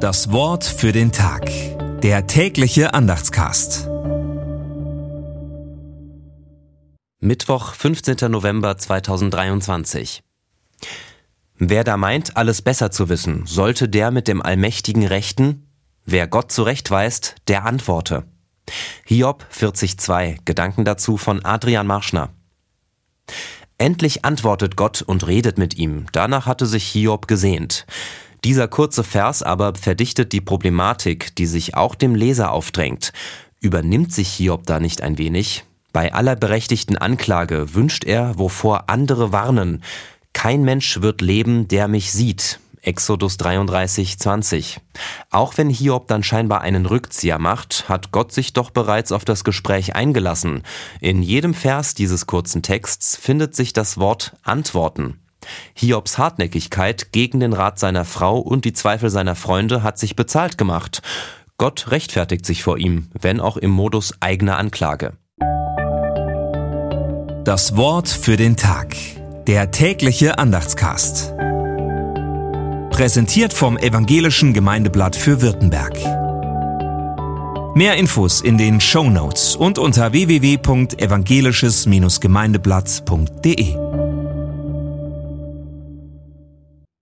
Das Wort für den Tag. Der tägliche Andachtscast. Mittwoch, 15. November 2023. Wer da meint, alles besser zu wissen, sollte der mit dem Allmächtigen rechten? Wer Gott zurechtweist, der antworte. Hiob 40.2. Gedanken dazu von Adrian Marschner. Endlich antwortet Gott und redet mit ihm. Danach hatte sich Hiob gesehnt. Dieser kurze Vers aber verdichtet die Problematik, die sich auch dem Leser aufdrängt. Übernimmt sich Hiob da nicht ein wenig? Bei aller berechtigten Anklage wünscht er, wovor andere warnen. Kein Mensch wird leben, der mich sieht. Exodus 33, 20. Auch wenn Hiob dann scheinbar einen Rückzieher macht, hat Gott sich doch bereits auf das Gespräch eingelassen. In jedem Vers dieses kurzen Texts findet sich das Wort Antworten. Hiobs Hartnäckigkeit gegen den Rat seiner Frau und die Zweifel seiner Freunde hat sich bezahlt gemacht. Gott rechtfertigt sich vor ihm, wenn auch im Modus eigener Anklage. Das Wort für den Tag. Der tägliche Andachtscast. Präsentiert vom Evangelischen Gemeindeblatt für Württemberg. Mehr Infos in den Show Notes und unter www.evangelisches-gemeindeblatt.de.